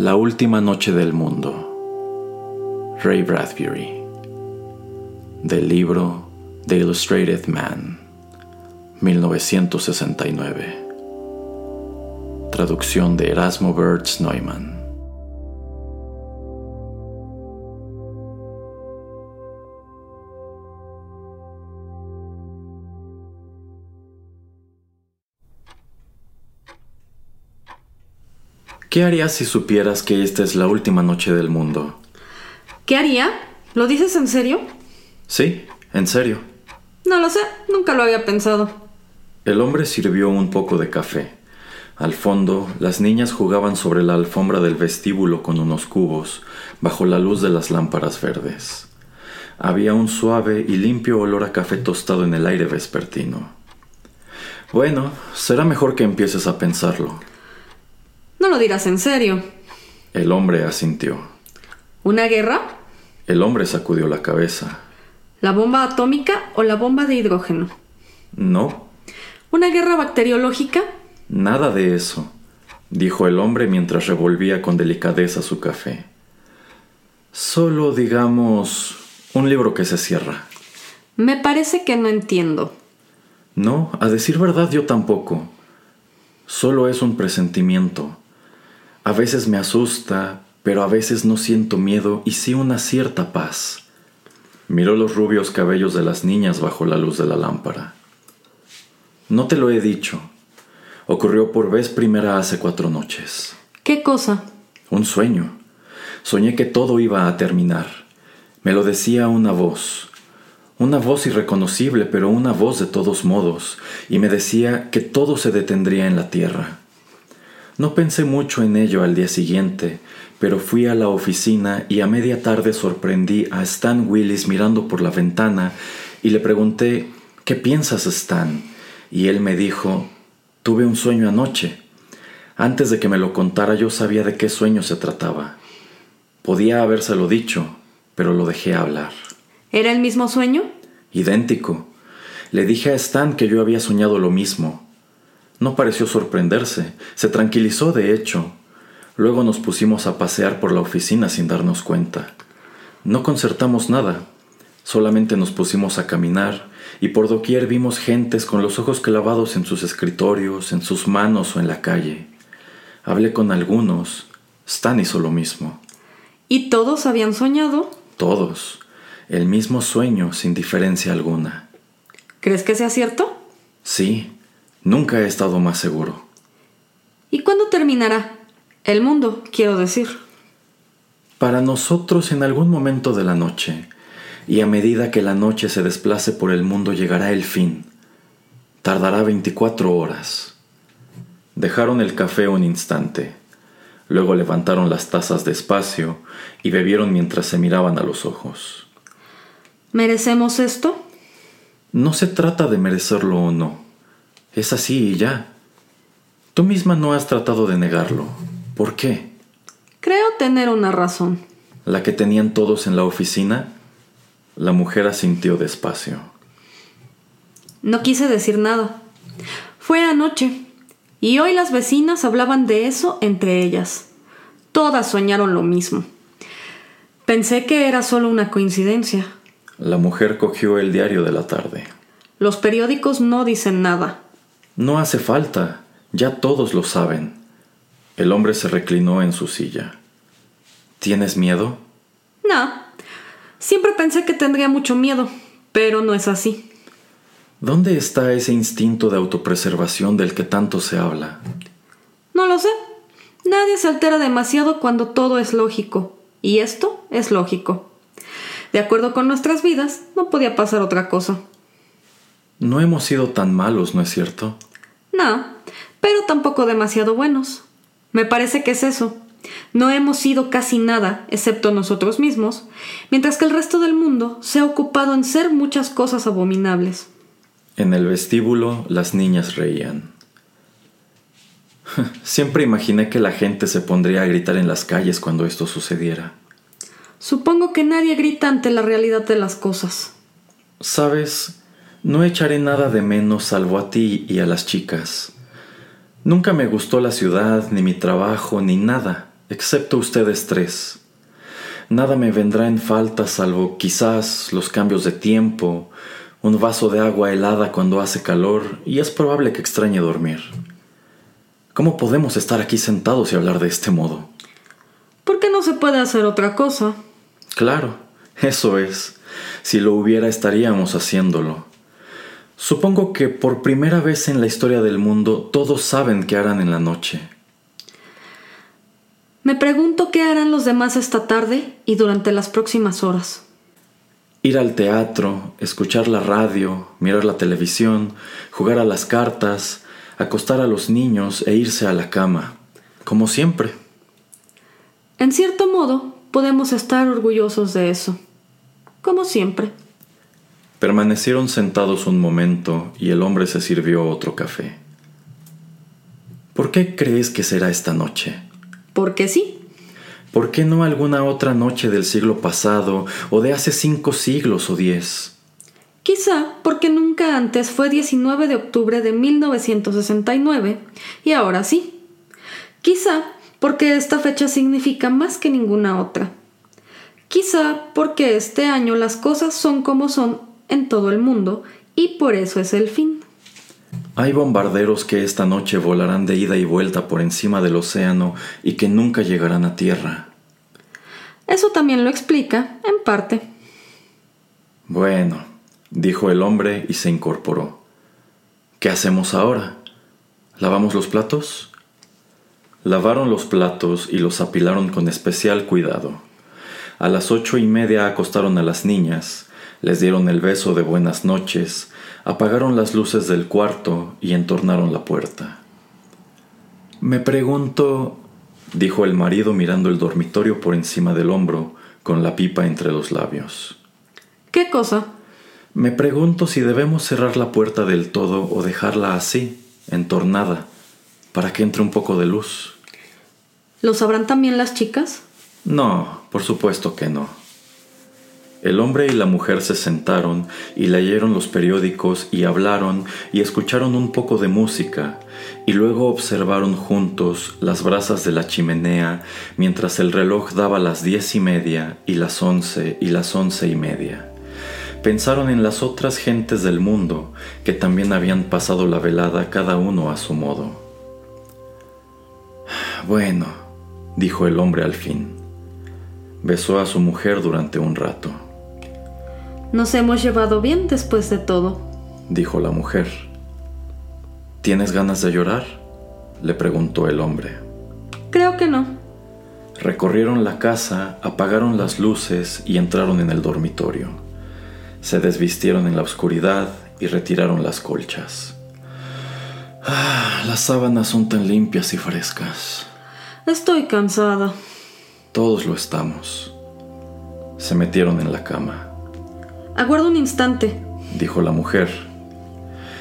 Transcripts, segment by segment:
La última noche del mundo. Ray Bradbury. Del libro The Illustrated Man. 1969. Traducción de Erasmo Bertz Neumann. ¿Qué harías si supieras que esta es la última noche del mundo? ¿Qué haría? ¿Lo dices en serio? Sí, en serio. No lo sé, nunca lo había pensado. El hombre sirvió un poco de café. Al fondo, las niñas jugaban sobre la alfombra del vestíbulo con unos cubos, bajo la luz de las lámparas verdes. Había un suave y limpio olor a café tostado en el aire vespertino. Bueno, será mejor que empieces a pensarlo. No lo dirás en serio. El hombre asintió. ¿Una guerra? El hombre sacudió la cabeza. ¿La bomba atómica o la bomba de hidrógeno? No, ¿Una guerra bacteriológica? nada de eso, dijo el hombre mientras revolvía con delicadeza su café. Solo, digamos, un libro que se cierra. Me parece que no entiendo. No, a decir verdad yo tampoco. Solo es un presentimiento. A veces me asusta, pero a veces no siento miedo y sí una cierta paz. Miró los rubios cabellos de las niñas bajo la luz de la lámpara. No te lo he dicho. Ocurrió por vez primera hace cuatro noches. ¿Qué cosa? Un sueño. Soñé que todo iba a terminar. Me lo decía una voz. Una voz irreconocible, pero una voz de todos modos, y me decía que todo se detendría en la tierra. No pensé mucho en ello al día siguiente, pero fui a la oficina y a media tarde sorprendí a Stan Willis mirando por la ventana y le pregunté ¿Qué piensas, Stan? Y él me dijo Tuve un sueño anoche. Antes de que me lo contara yo sabía de qué sueño se trataba. Podía habérselo dicho, pero lo dejé hablar. ¿Era el mismo sueño? Idéntico. Le dije a Stan que yo había soñado lo mismo. No pareció sorprenderse, se tranquilizó de hecho. Luego nos pusimos a pasear por la oficina sin darnos cuenta. No concertamos nada, solamente nos pusimos a caminar y por doquier vimos gentes con los ojos clavados en sus escritorios, en sus manos o en la calle. Hablé con algunos, Stan hizo lo mismo. ¿Y todos habían soñado? Todos. El mismo sueño sin diferencia alguna. ¿Crees que sea cierto? Sí, nunca he estado más seguro. ¿Y cuándo terminará? El mundo, quiero decir. Para nosotros en algún momento de la noche, y a medida que la noche se desplace por el mundo llegará el fin. Tardará 24 horas. Dejaron el café un instante. Luego levantaron las tazas despacio y bebieron mientras se miraban a los ojos. ¿Merecemos esto? No se trata de merecerlo o no. Es así y ya. Tú misma no has tratado de negarlo. ¿Por qué? Creo tener una razón. ¿La que tenían todos en la oficina? La mujer asintió despacio. No quise decir nada. Fue anoche, y hoy las vecinas hablaban de eso entre ellas. Todas soñaron lo mismo. Pensé que era solo una coincidencia. La mujer cogió el diario de la tarde. Los periódicos no dicen nada. No hace falta, ya todos lo saben. El hombre se reclinó en su silla. ¿Tienes miedo? No. Siempre pensé que tendría mucho miedo, pero no es así. ¿Dónde está ese instinto de autopreservación del que tanto se habla? No lo sé. Nadie se altera demasiado cuando todo es lógico. Y esto es lógico. De acuerdo con nuestras vidas, no podía pasar otra cosa. No hemos sido tan malos, ¿no es cierto? No, pero tampoco demasiado buenos. Me parece que es eso. no hemos sido casi nada, excepto nosotros mismos, mientras que el resto del mundo se ha ocupado en ser muchas cosas abominables. En el vestíbulo las niñas reían. Siempre imaginé que la gente se pondría a gritar en las calles cuando esto sucediera. Supongo que nadie grita ante la realidad de las cosas. Sabes, no echaré nada de menos salvo a ti y a las chicas. Nunca me gustó la ciudad, ni mi trabajo, ni nada, excepto ustedes tres. Nada me vendrá en falta salvo quizás los cambios de tiempo, un vaso de agua helada cuando hace calor y es probable que extrañe dormir. ¿Cómo podemos estar aquí sentados y hablar de este modo? ¿Por qué no se puede hacer otra cosa? Claro, eso es. Si lo hubiera estaríamos haciéndolo. Supongo que por primera vez en la historia del mundo todos saben qué harán en la noche. Me pregunto qué harán los demás esta tarde y durante las próximas horas. Ir al teatro, escuchar la radio, mirar la televisión, jugar a las cartas, acostar a los niños e irse a la cama, como siempre. En cierto modo, podemos estar orgullosos de eso, como siempre. Permanecieron sentados un momento y el hombre se sirvió otro café. ¿Por qué crees que será esta noche? Porque sí. ¿Por qué no alguna otra noche del siglo pasado o de hace cinco siglos o diez? Quizá porque nunca antes fue 19 de octubre de 1969 y ahora sí. Quizá porque esta fecha significa más que ninguna otra. Quizá porque este año las cosas son como son en todo el mundo y por eso es el fin. Hay bombarderos que esta noche volarán de ida y vuelta por encima del océano y que nunca llegarán a tierra. Eso también lo explica, en parte. Bueno, dijo el hombre y se incorporó. ¿Qué hacemos ahora? ¿Lavamos los platos? Lavaron los platos y los apilaron con especial cuidado. A las ocho y media acostaron a las niñas, les dieron el beso de buenas noches, apagaron las luces del cuarto y entornaron la puerta. Me pregunto, dijo el marido mirando el dormitorio por encima del hombro, con la pipa entre los labios. ¿Qué cosa? Me pregunto si debemos cerrar la puerta del todo o dejarla así, entornada, para que entre un poco de luz. ¿Lo sabrán también las chicas? No, por supuesto que no. El hombre y la mujer se sentaron y leyeron los periódicos y hablaron y escucharon un poco de música y luego observaron juntos las brasas de la chimenea mientras el reloj daba las diez y media y las once y las once y media. Pensaron en las otras gentes del mundo que también habían pasado la velada cada uno a su modo. Bueno, dijo el hombre al fin. Besó a su mujer durante un rato. Nos hemos llevado bien después de todo, dijo la mujer. ¿Tienes ganas de llorar? le preguntó el hombre. Creo que no. Recorrieron la casa, apagaron las luces y entraron en el dormitorio. Se desvistieron en la oscuridad y retiraron las colchas. Ah, las sábanas son tan limpias y frescas. Estoy cansada. Todos lo estamos. Se metieron en la cama. Aguarda un instante, dijo la mujer.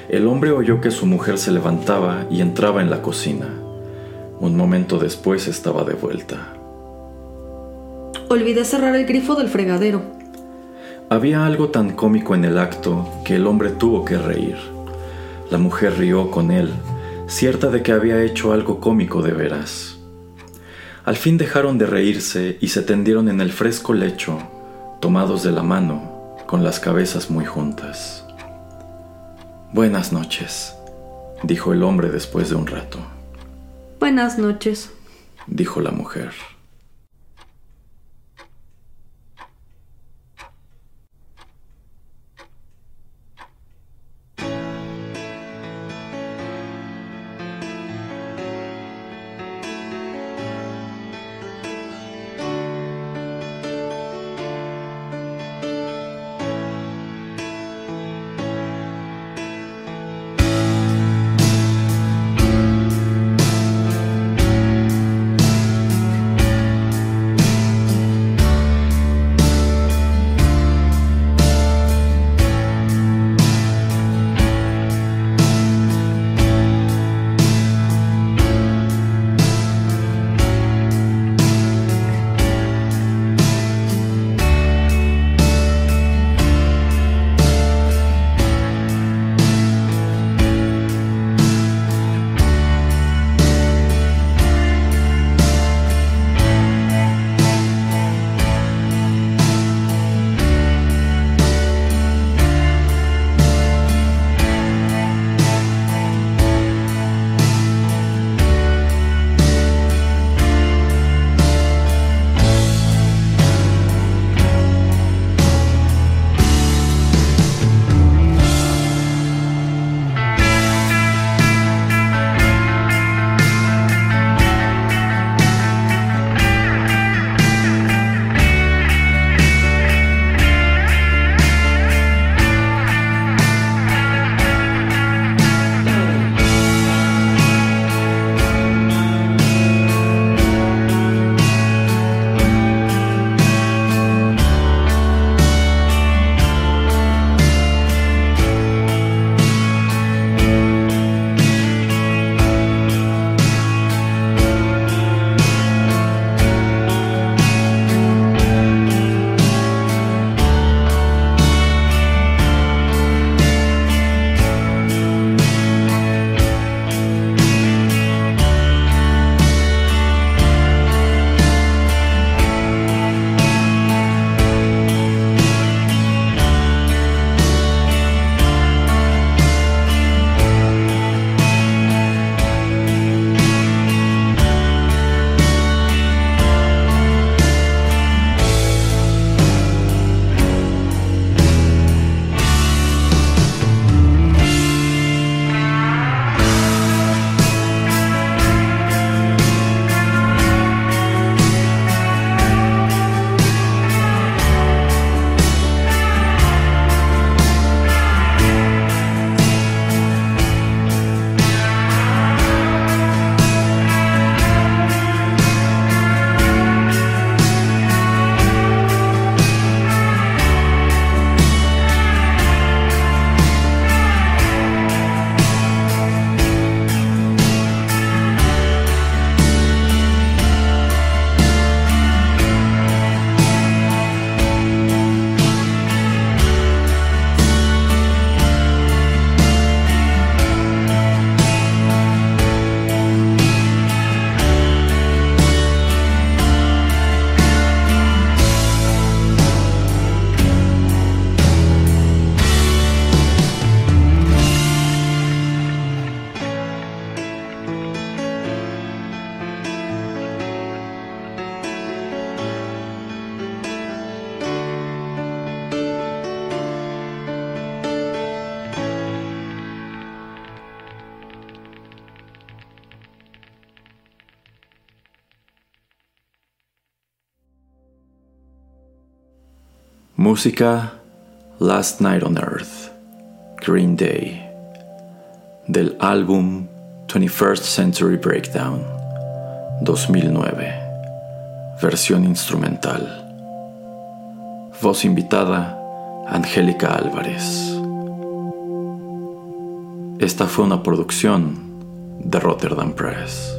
El hombre oyó que su mujer se levantaba y entraba en la cocina. Un momento después estaba de vuelta. Olvidé cerrar el grifo del fregadero. Había algo tan cómico en el acto que el hombre tuvo que reír. La mujer rió con él, cierta de que había hecho algo cómico de veras. Al fin dejaron de reírse y se tendieron en el fresco lecho, tomados de la mano, con las cabezas muy juntas. Buenas noches, dijo el hombre después de un rato. Buenas noches, dijo la mujer. Música Last Night on Earth, Green Day, del álbum 21st Century Breakdown, 2009, versión instrumental. Voz invitada, Angélica Álvarez. Esta fue una producción de Rotterdam Press.